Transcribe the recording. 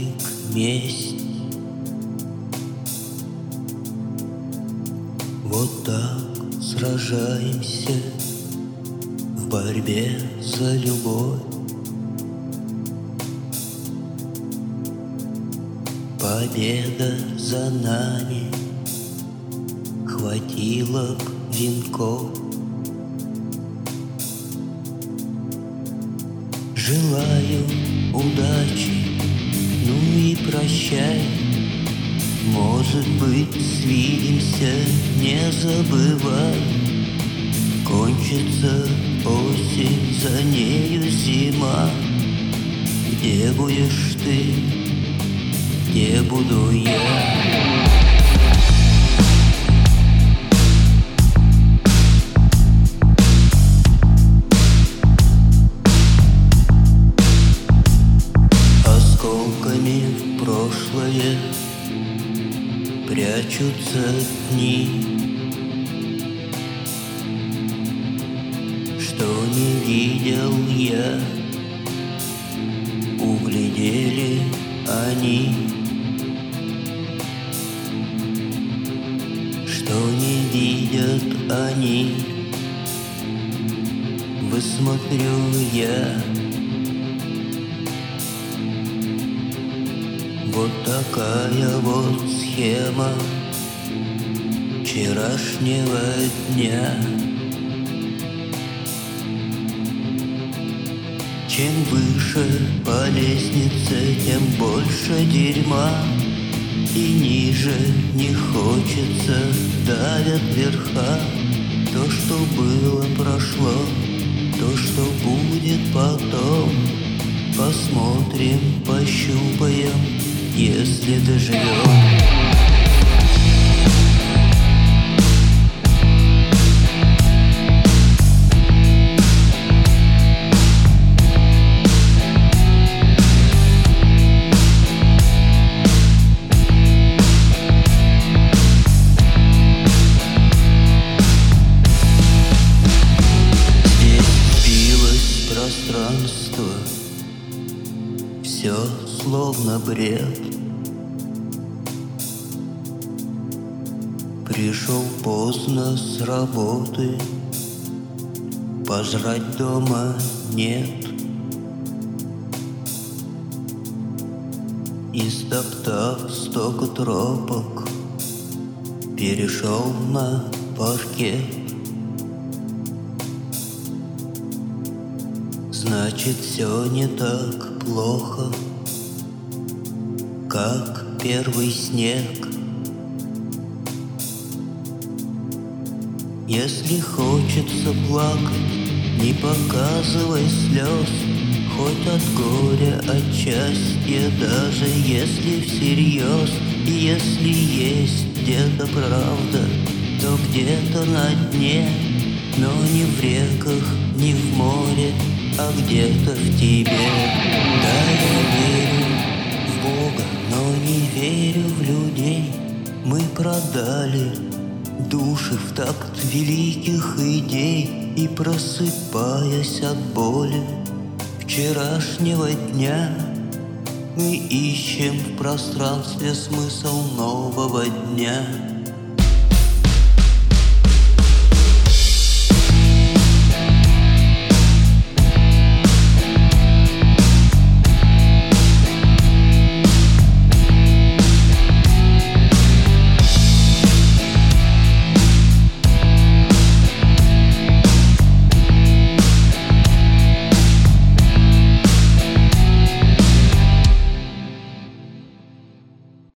праздник месть. Вот так сражаемся в борьбе за любовь. Победа за нами хватило б венков. Желаю удачи, и прощай. Может быть, свидимся, не забывай. Кончится осень, за нею зима. Где будешь ты, где буду я? Прячутся дни Что не видел я. Углядели они Что не видят они. Высмотрю я Вот такая вот схема вчерашнего дня. Чем выше по лестнице, тем больше дерьма. И ниже не хочется, давят верха. То, что было, прошло, то, что будет потом. Посмотрим, пощупаем, если доживем пространство Все словно бред. Пришел поздно с работы Пожрать дома нет. Истоптав столько тропок Перешел на паркет Значит, все не так плохо, как первый снег. Если хочется плакать, не показывай слез, Хоть от горя, от счастья, даже если всерьез, И если есть где-то правда, то где-то на дне, Но не в реках, не в море, а где-то в тебе. Да, я верю в Бога, но не верю в людей. Мы продали души в такт великих идей И просыпаясь от боли вчерашнего дня Мы ищем в пространстве смысл нового дня